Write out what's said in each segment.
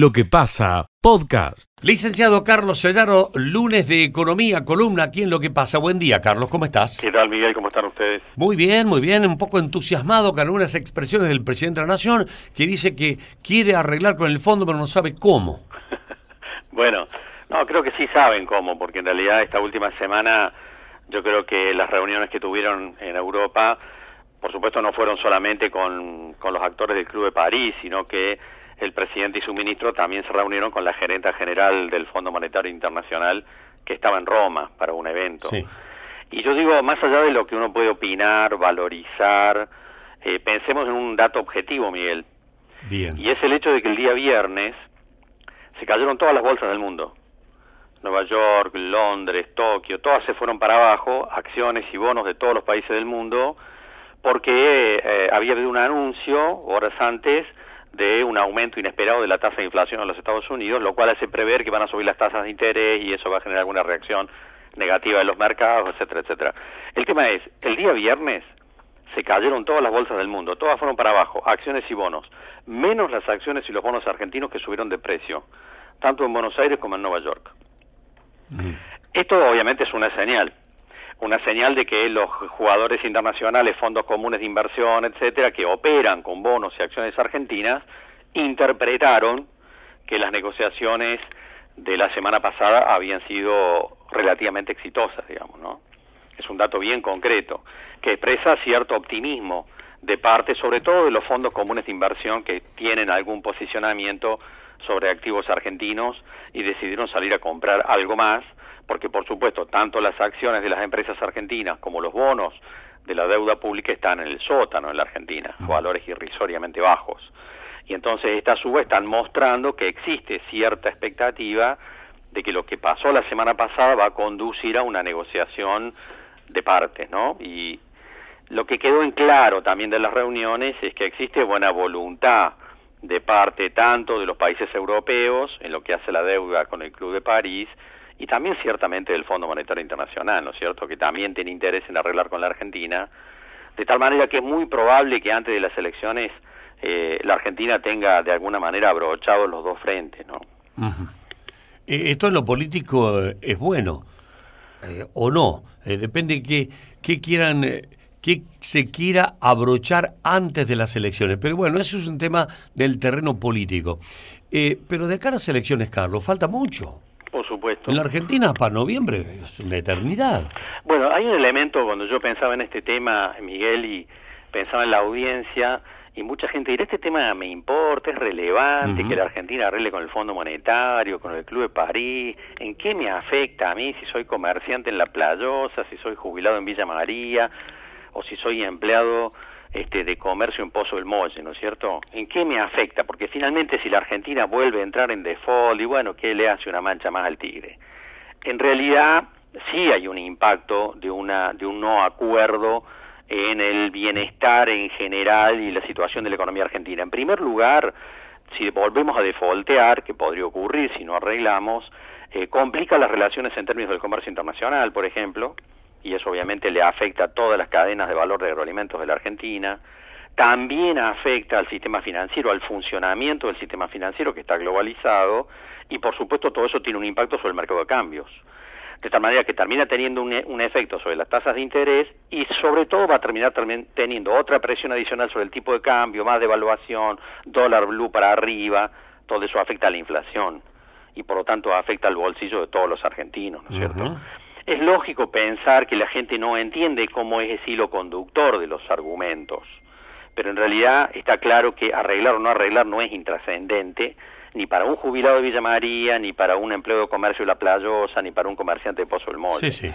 Lo que pasa, podcast. Licenciado Carlos Sellaro, lunes de Economía, columna aquí en Lo que pasa. Buen día, Carlos, ¿cómo estás? ¿Qué tal, Miguel? ¿Cómo están ustedes? Muy bien, muy bien, un poco entusiasmado con algunas expresiones del presidente de la Nación que dice que quiere arreglar con el fondo pero no sabe cómo. bueno, no, creo que sí saben cómo, porque en realidad esta última semana yo creo que las reuniones que tuvieron en Europa, por supuesto no fueron solamente con, con los actores del Club de París, sino que el presidente y su ministro también se reunieron con la gerenta general del Fondo Monetario Internacional que estaba en Roma para un evento. Y yo digo, más allá de lo que uno puede opinar, valorizar, eh, pensemos en un dato objetivo, Miguel. Bien. Y es el hecho de que el día viernes se cayeron todas las bolsas del mundo. Nueva York, Londres, Tokio, todas se fueron para abajo, acciones y bonos de todos los países del mundo, porque eh, había habido un anuncio horas antes de un aumento inesperado de la tasa de inflación en los Estados Unidos, lo cual hace prever que van a subir las tasas de interés y eso va a generar alguna reacción negativa en los mercados, etcétera, etcétera. El tema es, el día viernes se cayeron todas las bolsas del mundo, todas fueron para abajo, acciones y bonos, menos las acciones y los bonos argentinos que subieron de precio, tanto en Buenos Aires como en Nueva York. Esto obviamente es una señal, una señal de que los jugadores internacionales, fondos comunes de inversión, etcétera, que operan con bonos y acciones argentinas, interpretaron que las negociaciones de la semana pasada habían sido relativamente exitosas, digamos, ¿no? Es un dato bien concreto que expresa cierto optimismo de parte, sobre todo de los fondos comunes de inversión que tienen algún posicionamiento sobre activos argentinos y decidieron salir a comprar algo más porque por supuesto tanto las acciones de las empresas argentinas como los bonos de la deuda pública están en el sótano en la Argentina, valores irrisoriamente bajos. Y entonces estas subas están mostrando que existe cierta expectativa de que lo que pasó la semana pasada va a conducir a una negociación de partes, ¿no? Y lo que quedó en claro también de las reuniones es que existe buena voluntad de parte tanto de los países europeos en lo que hace la deuda con el Club de París, y también ciertamente del Fondo Monetario Internacional, ¿no es cierto?, que también tiene interés en arreglar con la Argentina, de tal manera que es muy probable que antes de las elecciones eh, la Argentina tenga de alguna manera abrochados los dos frentes, ¿no? Eh, esto en lo político eh, es bueno, o no, depende que, que quieran que se quiera abrochar antes de las elecciones. Pero bueno, eso es un tema del terreno político. pero de cara a las elecciones, Carlos, falta mucho. Por supuesto. En la Argentina para noviembre es una eternidad. Bueno, hay un elemento cuando yo pensaba en este tema, Miguel, y pensaba en la audiencia, y mucha gente dirá, este tema me importa, es relevante, que la Argentina arregle con el Fondo Monetario, con el Club de París, ¿en qué me afecta a mí si soy comerciante en La Playosa, si soy jubilado en Villa María, o si soy empleado este, de comercio en Pozo del Molle, ¿no es cierto? ¿En qué me afecta? Porque finalmente si la Argentina vuelve a entrar en default y bueno, ¿qué le hace una mancha más al tigre? En realidad sí hay un impacto de, una, de un no acuerdo en el bienestar en general y la situación de la economía argentina. En primer lugar, si volvemos a defaultear, que podría ocurrir si no arreglamos, eh, complica las relaciones en términos del comercio internacional, por ejemplo, y eso obviamente le afecta a todas las cadenas de valor de agroalimentos de la Argentina, también afecta al sistema financiero, al funcionamiento del sistema financiero que está globalizado y por supuesto todo eso tiene un impacto sobre el mercado de cambios. De tal manera que termina teniendo un, un efecto sobre las tasas de interés y sobre todo va a terminar también teniendo otra presión adicional sobre el tipo de cambio, más devaluación, dólar blue para arriba, todo eso afecta a la inflación y por lo tanto afecta al bolsillo de todos los argentinos, ¿no es cierto? Es lógico pensar que la gente no entiende cómo es ese hilo conductor de los argumentos, pero en realidad está claro que arreglar o no arreglar no es intrascendente, ni para un jubilado de Villa María, ni para un empleo de comercio de La Playosa, ni para un comerciante de Pozo del Molde. Sí, sí.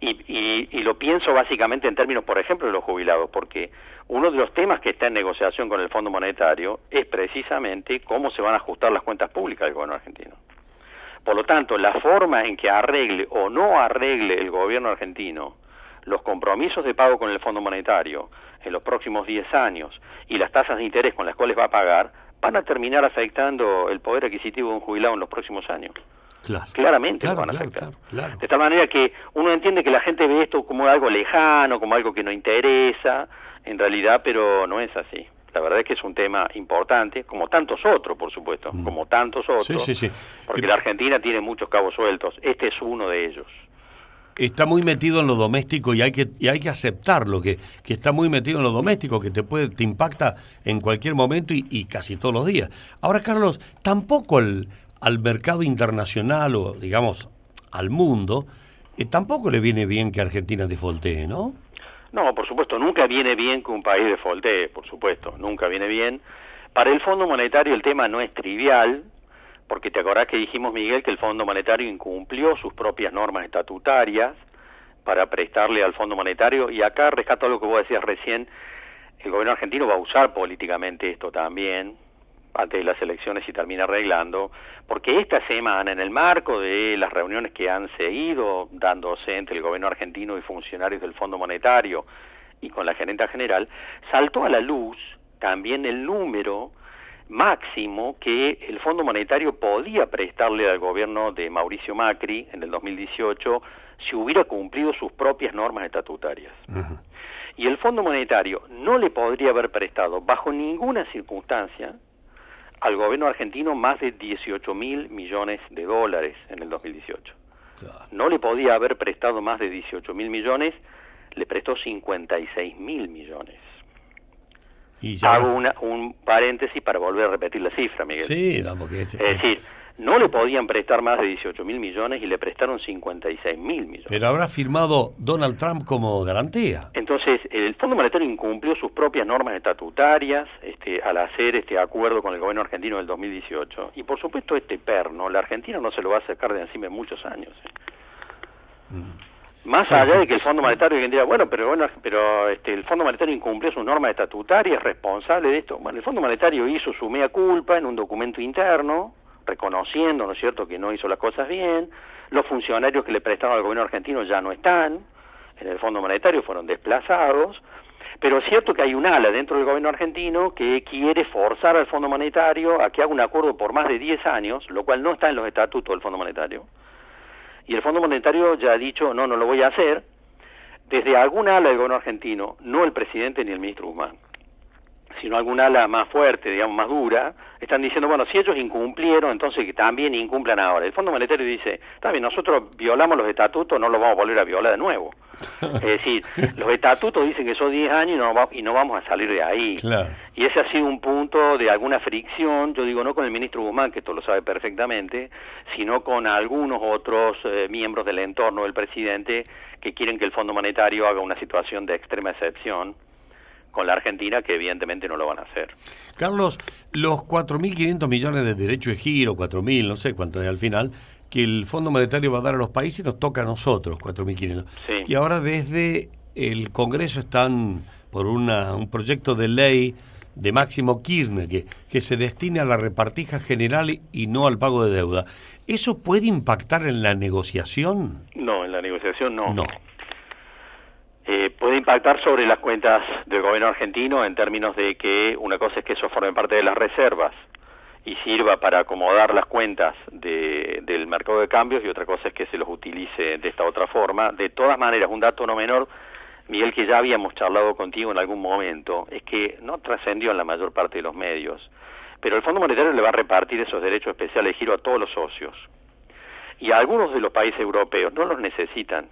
Y, y, lo pienso básicamente en términos, por ejemplo, de los jubilados, porque uno de los temas que está en negociación con el Fondo Monetario es precisamente cómo se van a ajustar las cuentas públicas del gobierno argentino. Por lo tanto, la forma en que arregle o no arregle el gobierno argentino los compromisos de pago con el Fondo Monetario en los próximos 10 años y las tasas de interés con las cuales va a pagar, van a terminar afectando el poder adquisitivo de un jubilado en los próximos años. Claramente lo van a afectar. de tal manera que uno entiende que la gente ve esto como algo lejano, como algo que no interesa, en realidad, pero no es así. La verdad es que es un tema importante, como tantos otros, por supuesto, Mm. como tantos otros, Sí, sí, sí. porque Eh, la Argentina tiene muchos cabos sueltos. Este es uno de ellos. está muy metido en lo doméstico y hay que y hay que aceptarlo que, que está muy metido en lo doméstico que te puede te impacta en cualquier momento y, y casi todos los días ahora Carlos tampoco al, al mercado internacional o digamos al mundo eh, tampoco le viene bien que Argentina defoltee no No, por supuesto, nunca viene bien que un país defoltee, por supuesto, nunca viene bien. Para el Fondo Monetario el tema no es trivial, porque te acordás que dijimos, Miguel, que el Fondo Monetario incumplió sus propias normas estatutarias para prestarle al Fondo Monetario, y acá rescato algo que vos decías recién, el gobierno argentino va a usar políticamente esto también, antes de las elecciones y termina arreglando, porque esta semana, en el marco de las reuniones que han seguido dándose entre el gobierno argentino y funcionarios del Fondo Monetario y con la gerenta general, saltó a la luz también el número máximo que el Fondo Monetario podía prestarle al gobierno de Mauricio Macri en el 2018 si hubiera cumplido sus propias normas estatutarias. Y el Fondo Monetario no le podría haber prestado bajo ninguna circunstancia al gobierno argentino más de 18 mil millones de dólares en el 2018. No le podía haber prestado más de 18 mil millones, le prestó 56 mil millones. y ya Hago una, un paréntesis para volver a repetir la cifra, Miguel. sí no, porque es- Es decir, no le podían prestar más de 18 mil millones y le prestaron 56 mil millones. pero habrá firmado Donald Trump como garantía Entonces, el Fondo Monetario incumplió sus propias normas estatutarias este, al hacer este acuerdo con el gobierno argentino del 2018. Y por supuesto, este perno, la Argentina no se lo va a sacar de encima en muchos años. ¿eh? Más Sí, allá sí. de que el Fondo Monetario diga, bueno, pero bueno, pero este, el Fondo Monetario incumplió sus normas estatutarias, es responsable de esto. Bueno, el Fondo Monetario hizo su mea culpa en un documento interno, reconociendo, ¿no es cierto?, que no hizo las cosas bien. Los funcionarios que le prestaron al gobierno argentino ya no están en el Fondo Monetario, fueron desplazados. Pero es cierto que hay un ala dentro del gobierno argentino que quiere forzar al Fondo Monetario a que haga un acuerdo por más de 10 años, lo cual no está en los estatutos del Fondo Monetario. Y el Fondo Monetario ya ha dicho, no, no lo voy a hacer, desde algún ala del gobierno argentino, no el presidente ni el ministro Guzmán, sino algún ala más fuerte, digamos, más dura, están diciendo, bueno, si ellos incumplieron, entonces que también incumplan ahora. El Fondo Monetario dice, bien, nosotros violamos los estatutos, no los vamos a volver a violar de nuevo. Es decir, los estatutos dicen que son 10 años y no, va- y no vamos a salir de ahí. Claro. Y ese ha sido un punto de alguna fricción, yo digo no con el ministro Guzmán, que esto lo sabe perfectamente, sino con algunos otros eh, miembros del entorno del presidente que quieren que el Fondo Monetario haga una situación de extrema excepción con la Argentina, que evidentemente no lo van a hacer. Carlos, los 4.500 millones de derecho de giro, 4.000, no sé cuánto es al final, que el Fondo Monetario va a dar a los países, nos toca a nosotros, 4.500. Sí. Y ahora desde el Congreso están por una, un proyecto de ley de Máximo Kirchner que, que se destine a la repartija general y, y no al pago de deuda. ¿Eso puede impactar en la negociación? No, en la negociación no. No. Eh, puede impactar sobre las cuentas del gobierno argentino en términos de que una cosa es que eso forme parte de las reservas y sirva para acomodar las cuentas de- del mercado de cambios y otra cosa es que se los utilice de esta otra forma. De todas maneras, un dato no menor, Miguel, que ya habíamos charlado contigo en algún momento, es que no trascendió en la mayor parte de los medios, pero el Fondo Monetario le va a repartir esos derechos especiales de giro a todos los socios. Y a algunos de los países europeos no los necesitan.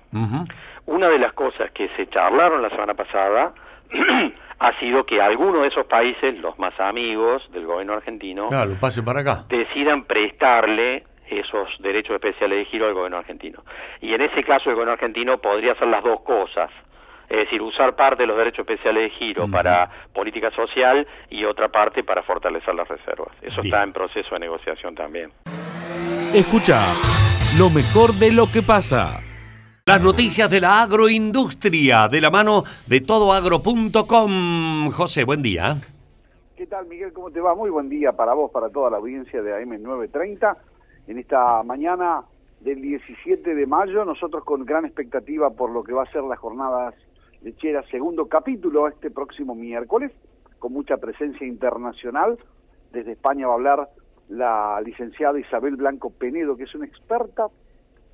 Una de las cosas que se charlaron la semana pasada ha sido que algunos de esos países, los más amigos del gobierno argentino, Claro, pase para acá. decidan prestarle esos derechos especiales de giro al gobierno argentino. Y en ese caso el gobierno argentino podría hacer las dos cosas. Es decir, usar parte de los derechos especiales de giro para política social y otra parte para fortalecer las reservas. Eso Bien. está en proceso de negociación también. Escucha lo mejor de lo que pasa. Las noticias de la agroindustria, de la mano de todoagro.com. José, buen día. ¿Qué tal, Miguel? ¿Cómo te va? Muy buen día para vos, para toda la audiencia de AM930. En esta mañana del 17 de mayo, nosotros con gran expectativa por lo que va a ser las jornadas lecheras, segundo capítulo este próximo miércoles, con mucha presencia internacional. Desde España va a hablar la licenciada Isabel Blanco Penedo, que es una experta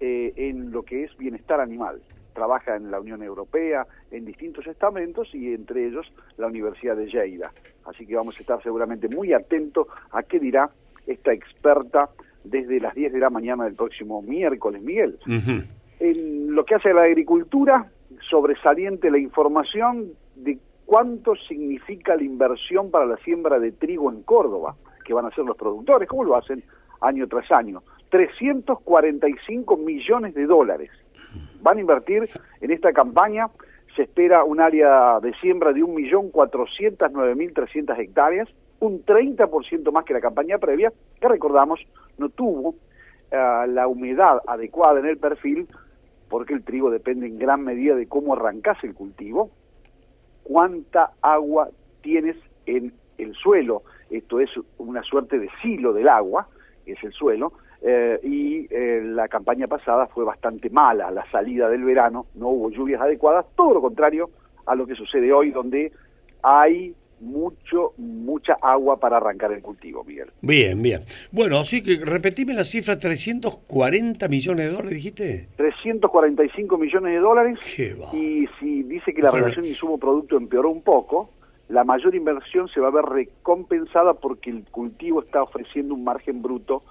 eh, en lo que es bienestar animal. trabaja en la Unión Europea, en distintos estamentos y entre ellos la Universidad de Lleida. Así que vamos a estar seguramente muy atentos a qué dirá esta experta desde las 10 de la mañana del próximo miércoles, Miguel. En lo que hace a la agricultura, sobresaliente la información de cuánto significa la inversión para la siembra de trigo en Córdoba, que van a hacer los productores, ¿cómo lo hacen año tras año? 345 millones de dólares. Van a invertir en esta campaña, se espera un área de siembra de 1.409.300 hectáreas, un 30% más que la campaña previa, que recordamos no tuvo eh, la humedad adecuada en el perfil, porque el trigo depende en gran medida de cómo arrancas el cultivo, cuánta agua tienes en el suelo, esto es una suerte de silo del agua, es el suelo, eh, y eh, la campaña pasada fue bastante mala, la salida del verano, no hubo lluvias adecuadas, todo lo contrario a lo que sucede hoy, donde hay mucho, mucha agua para arrancar el cultivo, Miguel. Bien, bien. Bueno, así que repetime la cifra, 340 millones de dólares, dijiste. 345 millones de dólares. Qué va. Y si dice que la relación insumo-producto empeoró un poco, la mayor inversión se va a ver recompensada porque el cultivo está ofreciendo un margen bruto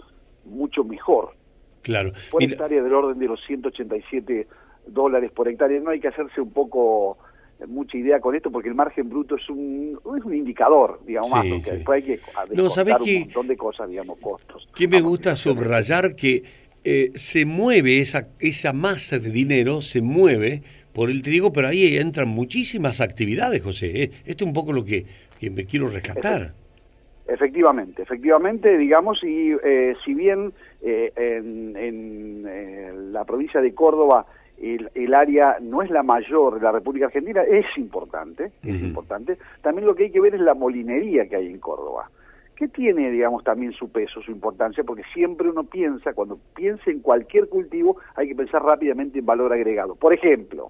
mucho mejor. Claro. Por hectárea del orden de los 187 dólares por hectárea. No hay que hacerse un poco eh, mucha idea con esto porque el margen bruto es un, es un indicador, digamos, más, porque después hay que no, un montón de cosas, digamos, costos. Que me gusta subrayar que eh, se mueve esa, esa masa de dinero, se mueve por el trigo, pero ahí entran muchísimas actividades, José. ¿eh? Esto es un poco lo que, me quiero rescatar. Efectivamente, efectivamente, digamos, y eh, si bien eh, en, la provincia de Córdoba el, área no es la mayor de la República Argentina, es importante, es importante, también lo que hay que ver es la molinería que hay en Córdoba que tiene, digamos, también su peso, su importancia, porque siempre uno piensa, cuando piensa en cualquier cultivo, hay que pensar rápidamente en valor agregado. Por ejemplo,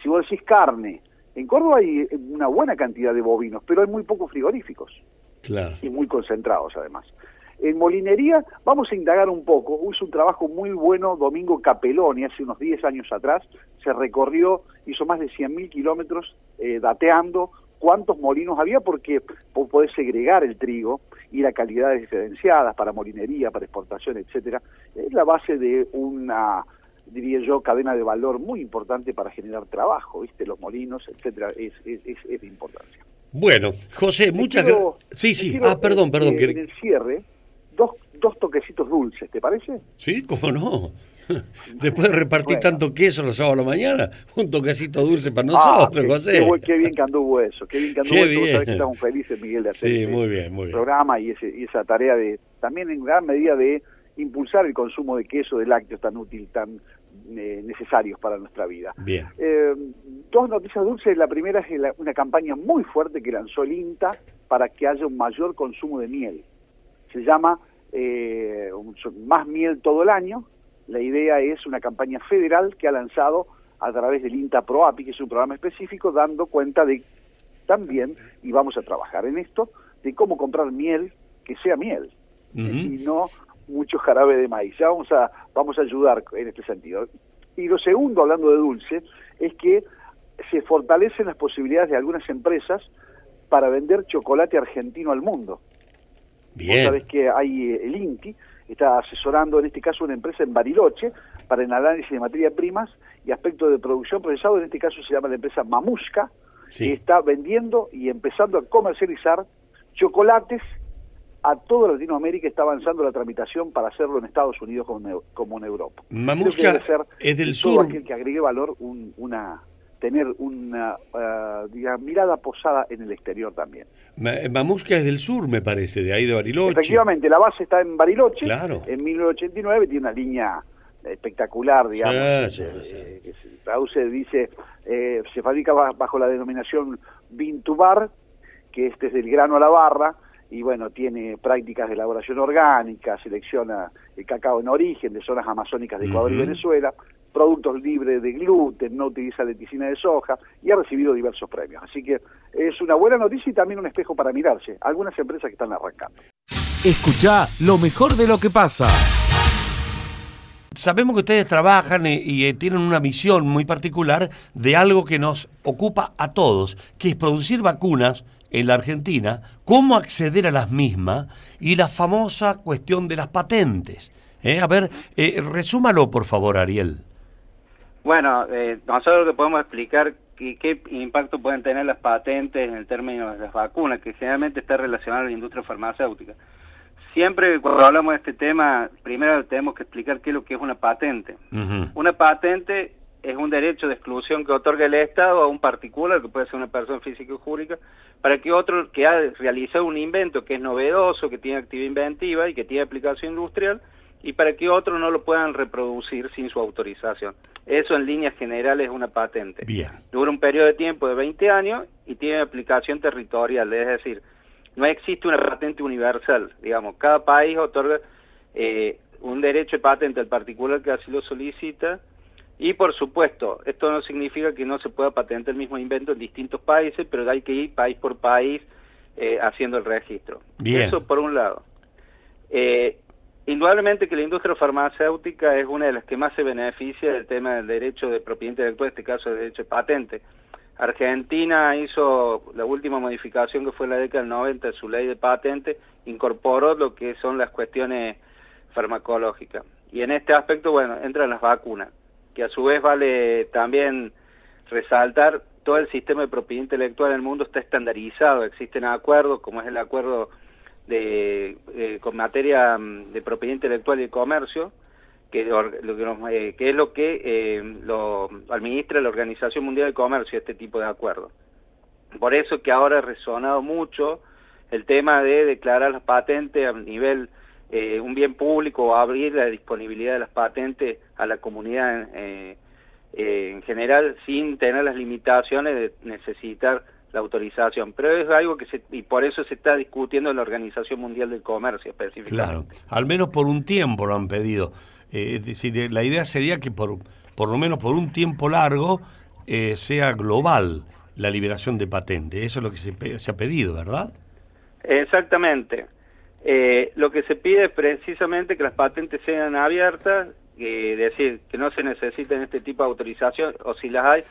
si vos decís carne, en Córdoba hay una buena cantidad de bovinos, pero hay muy pocos frigoríficos. Y muy concentrados, además. En molinería vamos a indagar un poco. Hizo un trabajo muy bueno Domingo Capeloni hace unos 10 años atrás. Se recorrió, hizo más de 100.000 kilómetros eh, dateando cuántos molinos había porque podés segregar el trigo y la calidad diferenciadas para molinería, para exportación, etcétera. Es la base de una diría yo, cadena de valor muy importante para generar trabajo, ¿viste? Los molinos, etcétera, es, es, es, de importancia. Bueno, José, muchas gracias. Sí, sí, ah, perdón, perdón. En el cierre, dos, dos toquecitos dulces, ¿te parece? Sí, cómo no. Después de repartir tanto queso los sábados a la mañana, un toquecito dulce para ah, nosotros, José. Qué, bien que anduvo eso, qué bien que anduvo qué eso. Que estamos felices, Miguel, de hacer sí, muy bien, muy bien. programa y, ese, y esa tarea de, también en gran medida de impulsar el consumo de queso, de lácteos tan útil, tan eh, necesarios para nuestra vida. Bien. Eh, dos noticias dulces. La primera es una campaña muy fuerte que lanzó el INTA para que haya un mayor consumo de miel. Se llama eh, Más miel todo el año. La idea es una campaña federal que ha lanzado a través del INTA ProAPI, que es un programa específico, dando cuenta de también, y vamos a trabajar en esto, de cómo comprar miel que sea miel y no mucho jarabe de maíz. Ya vamos a, vamos a ayudar en este sentido. Y lo segundo, hablando de dulce, es que se fortalecen las posibilidades de algunas empresas para vender chocolate argentino al mundo. Bien. Sabes que hay eh, el INTI, está asesorando en este caso una empresa en Bariloche para el análisis de materias primas y aspectos de producción procesado, en este caso se llama la empresa Mamushka, que está vendiendo y empezando a comercializar chocolates a toda Latinoamérica está avanzando la tramitación para hacerlo en Estados Unidos como, en Europa. Mamushka es del sur. aquel que agregue valor una tener una uh, mirada posada en el exterior también. Mamushka es del sur, me parece, de ahí de Bariloche. Efectivamente, la base está en Bariloche, claro. en 1989, tiene una línea espectacular, digamos, eh, que se traduce, dice, eh, se fabrica bajo la denominación Vintubar, que este es del grano a la barra, y bueno, tiene prácticas de elaboración orgánica, selecciona el cacao en origen de zonas amazónicas de Ecuador y Venezuela, productos libres de gluten, no utiliza leticina de soja y ha recibido diversos premios. Así que es una buena noticia y también un espejo para mirarse. Algunas empresas que están arrancando. Escucha lo mejor de lo que pasa. Sabemos que ustedes trabajan y, y, eh, tienen una misión muy particular de algo que nos ocupa a todos, que es producir vacunas en la Argentina, cómo acceder a las mismas y la famosa cuestión de las patentes. ¿Eh? A ver, eh, resúmalo por favor, Ariel. Bueno, eh, nosotros que podemos explicar qué, qué impacto pueden tener las patentes en el término de las vacunas, que generalmente está relacionado a la industria farmacéutica. Siempre cuando hablamos de este tema, primero tenemos que explicar qué es lo que es una patente. Uh -huh. Una patente es un derecho de exclusión que otorga el Estado a un particular, que puede ser una persona física o jurídica, para que otro que ha realizado un invento que es novedoso, que tiene actividad inventiva y que tiene aplicación industrial, y para que otros no lo puedan reproducir sin su autorización. Eso en líneas generales es una patente. Bien. Dura un periodo de tiempo de 20 años y tiene aplicación territorial, es decir, no existe una patente universal, digamos, cada país otorga eh, un derecho de patente al particular que así lo solicita y por supuesto, esto no significa que no se pueda patentar el mismo invento en distintos países, pero hay que ir país por país eh, haciendo el registro. Bien. Eso por un lado. Eh, Indudablemente que la industria farmacéutica es una de las que más se beneficia del tema del derecho de propiedad intelectual, en este caso el derecho de patente. Argentina hizo la última modificación que fue en la década del 90 de su ley de patente, incorporó lo que son las cuestiones farmacológicas. Y en este aspecto, bueno, entran las vacunas, que a su vez vale también resaltar todo el sistema de propiedad intelectual en el mundo está estandarizado, existen acuerdos, como es el acuerdo de eh, con materia mm, de propiedad intelectual y comercio eh, que es lo que eh, lo administra la Organización Mundial de Comercio este tipo de acuerdos por eso que ahora ha resonado mucho el tema de declarar las patentes a nivel eh, un bien público abrir la disponibilidad de las patentes a la comunidad eh, eh, en general sin tener las limitaciones de necesitar la autorización, pero es algo que se, y por eso se está discutiendo en la Organización Mundial del Comercio específicamente. Claro, al menos por un tiempo lo han pedido. Eh, es decir, la idea sería que por, por lo menos por un tiempo largo eh, sea global la liberación de patentes. Eso es lo que se, se ha pedido, ¿verdad? Exactamente. Eh, lo que se pide es precisamente que las patentes sean abiertas, es decir, que no se necesiten este tipo de autorización, o si las hay,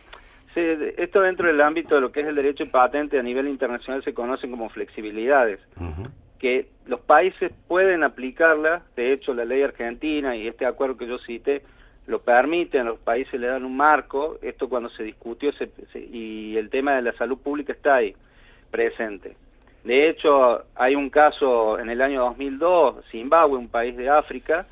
se, esto dentro del ámbito de lo que es el derecho de patente a nivel internacional se conocen como flexibilidades, Uh -huh. que los países pueden aplicarlas, de hecho la ley argentina y este acuerdo que yo cité lo permiten, los países le dan un marco, esto cuando se discutió se, se, y el tema de la salud pública está ahí presente. De hecho, hay un caso en el año 2002, Zimbabue, un país de África,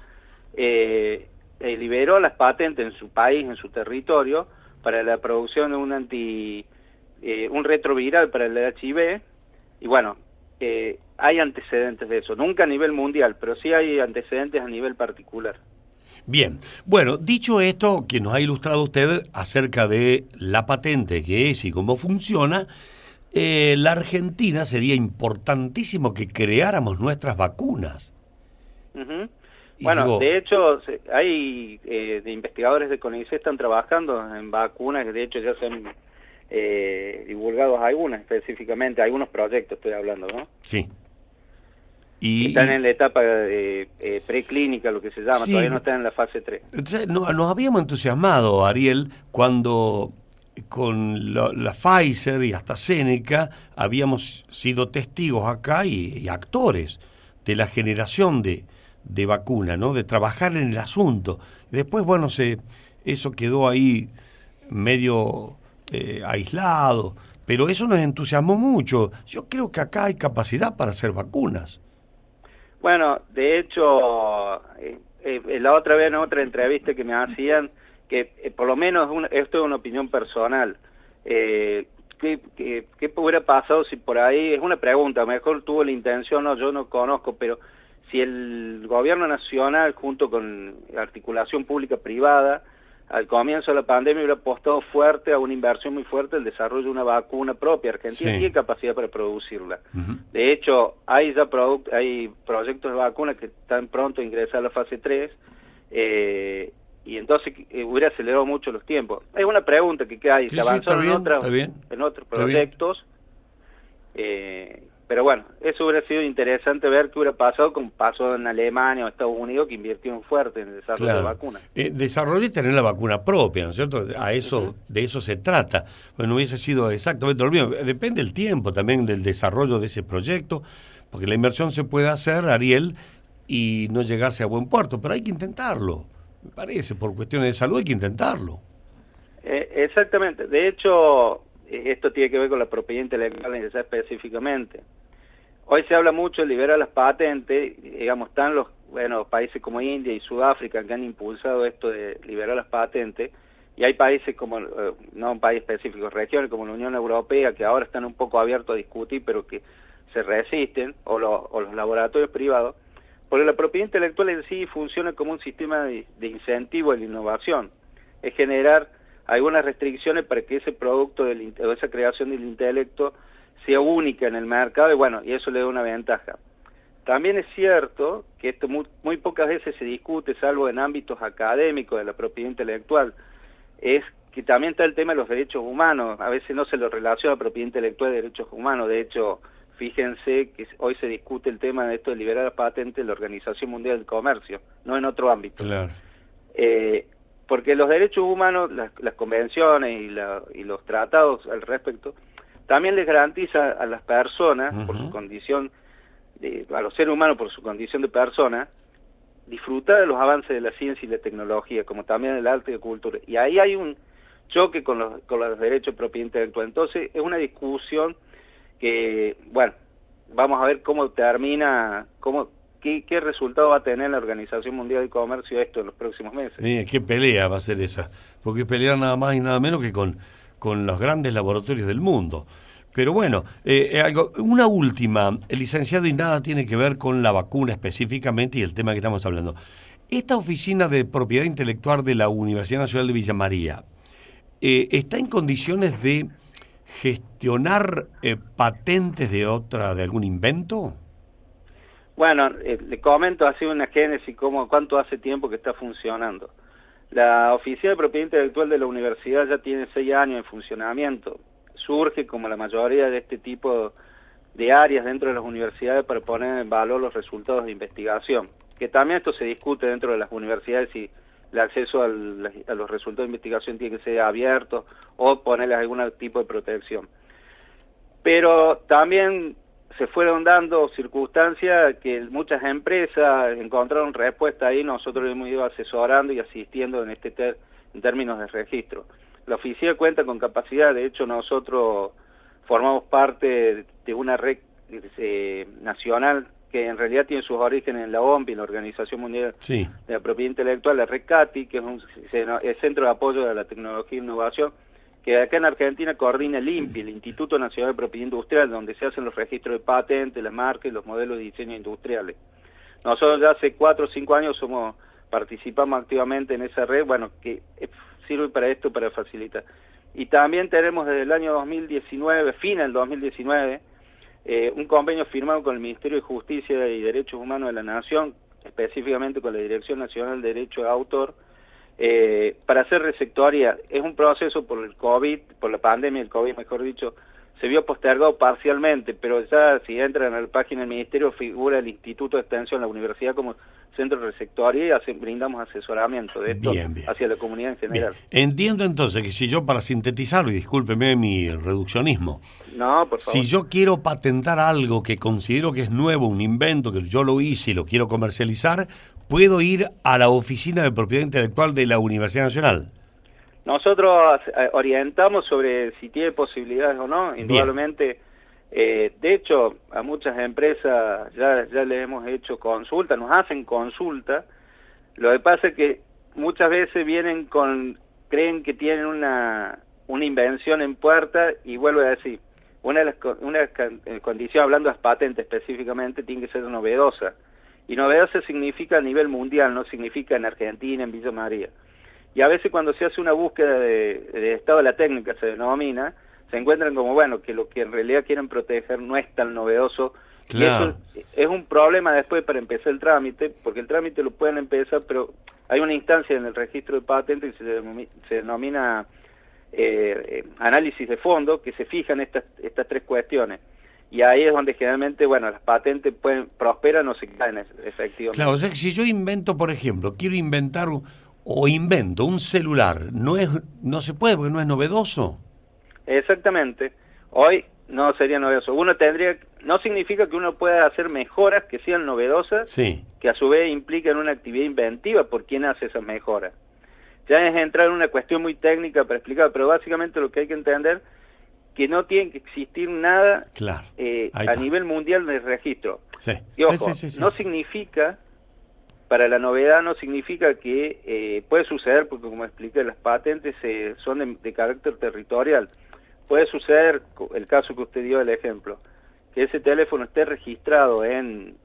eh, eh, liberó las patentes en su país, en su territorio, para la producción de un anti, eh, un retroviral para el HIV, y bueno, eh, hay antecedentes de eso, nunca a nivel mundial, pero sí hay antecedentes a nivel particular. Bien, bueno, dicho esto, que nos ha ilustrado usted acerca de la patente, que es y cómo funciona, eh, la Argentina sería importantísimo que creáramos nuestras vacunas. Uh -huh. Bueno, digo, de hecho, hay eh, de investigadores de CONICET están trabajando en vacunas, de hecho ya se han eh, divulgado algunas específicamente, algunos proyectos estoy hablando, ¿no? Sí. Y, están en la etapa de, eh, preclínica, lo que se llama, sí, todavía no están en la fase 3. Entonces, no, nos habíamos entusiasmado, Ariel, cuando con la, la, Pfizer y hasta Seneca habíamos sido testigos acá y, actores de la generación de, de, vacuna, ¿no? De trabajar en el asunto. Después, bueno, se, eso quedó ahí medio eh, aislado, pero eso nos entusiasmó mucho. Yo creo que acá hay capacidad para hacer vacunas. Bueno, de hecho, eh, eh, la otra vez en otra entrevista que me hacían, que eh, por lo menos una, esto es una opinión personal. Eh, ¿qué, qué, qué, hubiera pasado si por ahí, es una pregunta, mejor tuvo la intención, no, yo no conozco, pero si el gobierno nacional junto con articulación pública-privada al comienzo de la pandemia hubiera apostado fuerte a una inversión muy fuerte el desarrollo de una vacuna propia. Argentina sí. tiene capacidad para producirla. Uh -huh. De hecho, hay ya hay proyectos de vacuna que están pronto a ingresar a la fase 3 eh, y entonces eh, hubiera acelerado mucho los tiempos. Es una pregunta que hay, sí, se avanzó en, bien, otras, bien, en otros proyectos eh, pero bueno, eso hubiera sido interesante ver qué hubiera pasado como pasó en Alemania o Estados Unidos, que invirtieron fuerte en el desarrollo de vacunas. Eh, desarrollo y tener la vacuna propia, ¿no es cierto? A eso, De eso se trata. Bueno, hubiese sido exactamente lo mismo. Depende el tiempo también del desarrollo de ese proyecto, porque la inversión se puede hacer, Ariel, y no llegarse a buen puerto, pero hay que intentarlo. Me parece, por cuestiones de salud hay que intentarlo. Eh, exactamente. De hecho, esto tiene que ver con la propiedad intelectual específicamente. Hoy se habla mucho de liberar las patentes, digamos, están los bueno, países como India y Sudáfrica que han impulsado esto de liberar las patentes, y hay países como, eh, no un país específico, regiones como la Unión Europea, que ahora están un poco abiertos a discutir, pero que se resisten, o, los laboratorios privados, porque la propiedad intelectual en sí funciona como un sistema de, incentivo a la innovación, es generar algunas restricciones para que ese producto del, o esa creación del intelecto sea única en el mercado y bueno, y eso le da una ventaja. También es cierto que esto muy, pocas veces se discute, salvo en ámbitos académicos de la propiedad intelectual, es que también está el tema de los derechos humanos. A veces no se lo relaciona propiedad intelectual de derechos humanos. De hecho, fíjense que hoy se discute el tema de esto de liberar la patente en la Organización Mundial del Comercio, no en otro ámbito. Claro. Eh, porque los derechos humanos, las, convenciones y, los tratados al respecto, también les garantiza a las personas, por su condición, de, a los seres humanos por su condición de persona, disfrutar de los avances de la ciencia y la tecnología, como también el arte y la cultura. Y ahí hay un choque con los, con los derechos de propiedad intelectual. Entonces, es una discusión que, bueno, vamos a ver cómo termina, cómo, ¿Qué, resultado va a tener la Organización Mundial de Comercio esto en los próximos meses? qué pelea va a ser esa, porque pelear nada más y nada menos que con, con los grandes laboratorios del mundo. Pero bueno, eh, eh, algo, una última, licenciado, y nada tiene que ver con la vacuna específicamente y el tema que estamos hablando. Esta oficina de propiedad intelectual de la Universidad Nacional de Villa María, eh, ¿está en condiciones de gestionar patentes de otra, de algún invento? Bueno, eh, le comento así una génesis, cómo, cuánto hace tiempo que está funcionando. La Oficina de Propiedad Intelectual de la Universidad ya tiene seis años en funcionamiento. Surge como la mayoría de este tipo de áreas dentro de las universidades para poner en valor los resultados de investigación. Que también esto se discute dentro de las universidades si el acceso a los resultados de investigación tiene que ser abierto o ponerles algún tipo de protección. Pero también se fueron dando circunstancias que muchas empresas encontraron respuesta ahí, nosotros hemos ido asesorando y asistiendo en este en términos de registro. La oficina cuenta con capacidad, de hecho nosotros formamos parte de una red eh, nacional que en realidad tiene sus orígenes en la OMPI, la Organización Mundial de la Propiedad Intelectual, la red CATI, que es un el Centro de Apoyo de la Tecnología e Innovación, que acá en Argentina coordina el INPI, el Instituto Nacional de Propiedad Industrial, donde se hacen los registros de patentes, las marcas y los modelos de diseño industriales. Nosotros ya hace cuatro o cinco años somos participamos activamente en esa red, bueno, que sirve para esto, para facilitar. Y también tenemos desde el año 2019, fin del 2019, eh, un convenio firmado con el Ministerio de Justicia y Derechos Humanos de la Nación, específicamente con la Dirección Nacional de Derecho de Autor, eh, para hacer receptoría es un proceso por el COVID, por la pandemia del COVID, mejor dicho, se vio postergado parcialmente, pero ya si entran a la página del Ministerio figura el Instituto de Extensión, la Universidad como centro de receptoría y brindamos asesoramiento de esto hacia la comunidad en general. Entiendo entonces que si yo, para sintetizarlo, y discúlpeme mi reduccionismo, no, por si yo quiero patentar algo que considero que es nuevo, un invento, que yo lo hice y lo quiero comercializar, puedo ir a la oficina de propiedad intelectual de la Universidad Nacional. Nosotros eh, orientamos sobre si tiene posibilidades o no, indudablemente. Eh, de hecho, a muchas empresas ya, ya les hemos hecho consulta, nos hacen consulta. Lo que pasa es que muchas veces vienen con, creen que tienen una, una invención en puerta y vuelvo a decir, una de las una eh, condiciones, hablando de patentes específicamente, tiene que ser novedosa. Y novedosa significa a nivel mundial, no significa en Argentina, en Villa María. Y a veces cuando se hace una búsqueda de, estado de la técnica, se denomina, se encuentran como, bueno, que lo que en realidad quieren proteger no es tan novedoso. Y eso es un problema después para empezar el trámite, porque el trámite lo pueden empezar, pero hay una instancia en el registro de patentes que se, denomina, eh, eh, análisis de fondo, que se fijan estas, estas tres cuestiones. y ahí es donde generalmente, bueno, las patentes pueden prosperan o se caen efectivamente. Claro, o sea que si yo invento, por ejemplo, quiero inventar o invento un celular, no es no se puede porque no es novedoso. Exactamente. Hoy no sería novedoso. Uno tendría no significa que uno pueda hacer mejoras que sean novedosas, que a su vez implican una actividad inventiva por quien hace esas mejoras. Ya es entrar en una cuestión muy técnica para explicar, pero básicamente lo que hay que entender que no tiene que existir nada eh, a nivel mundial de registro. Y ojo, no significa, para la novedad no significa que eh, puede suceder, porque como expliqué, las patentes eh, son de, carácter territorial. Puede suceder, el caso que usted dio el ejemplo, que ese teléfono esté registrado en,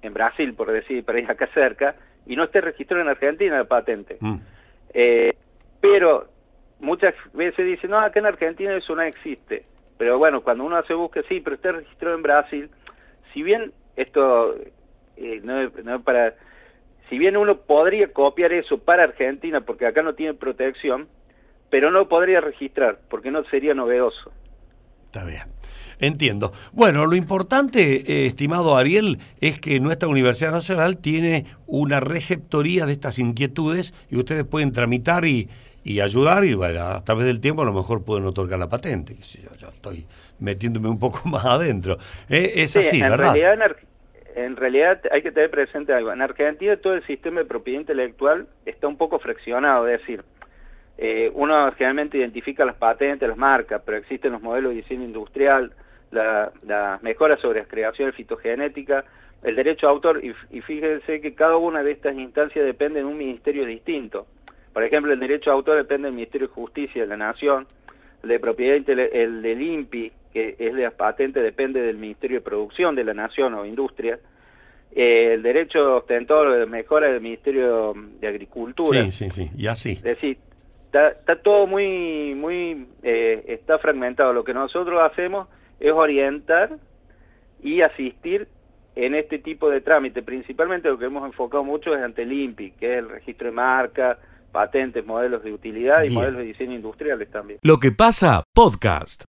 en Brasil, por decir, para ir acá cerca, y no esté registrado en Argentina la patente. Mm. pero muchas veces dicen, no, acá en Argentina eso no existe. Pero bueno, cuando uno hace búsqueda, sí, pero está registrado en Brasil. Si bien esto eh, no, es, para... Si bien uno podría copiar eso para Argentina, porque acá no tiene protección, pero no podría registrar, porque no sería novedoso. Está bien. Entiendo. Bueno, lo importante, eh, estimado Ariel, es que nuestra Universidad Nacional tiene una receptoría de estas inquietudes y ustedes pueden tramitar y, y ayudar y bueno, a través del tiempo a lo mejor pueden otorgar la patente. Yo, estoy metiéndome un poco más adentro. Eh, es así, en ¿verdad? Realidad, en, realidad hay que tener presente algo. En Argentina todo el sistema de propiedad intelectual está un poco fraccionado, es decir, eh, uno generalmente identifica las patentes, las marcas, pero existen los modelos de diseño industrial, las la mejoras sobre creación fitogenética, el derecho a autor, y, y fíjense que cada una de estas instancias depende de un ministerio distinto. Por ejemplo, el derecho de autor depende del Ministerio de Justicia de la Nación, el de propiedad el del INPI, que es de las patentes, depende del Ministerio de Producción de la Nación o Industria. Eh, el derecho ostentor de mejora del Ministerio de Agricultura. Sí, sí, sí, y así. Es decir, está, todo muy, muy, eh, está fragmentado. Lo que nosotros hacemos es orientar y asistir en este tipo de trámite. Principalmente lo que hemos enfocado mucho es ante el INPI, que es el registro de marca, patentes, modelos de utilidad y modelos de diseño industriales también. Lo que pasa, podcast.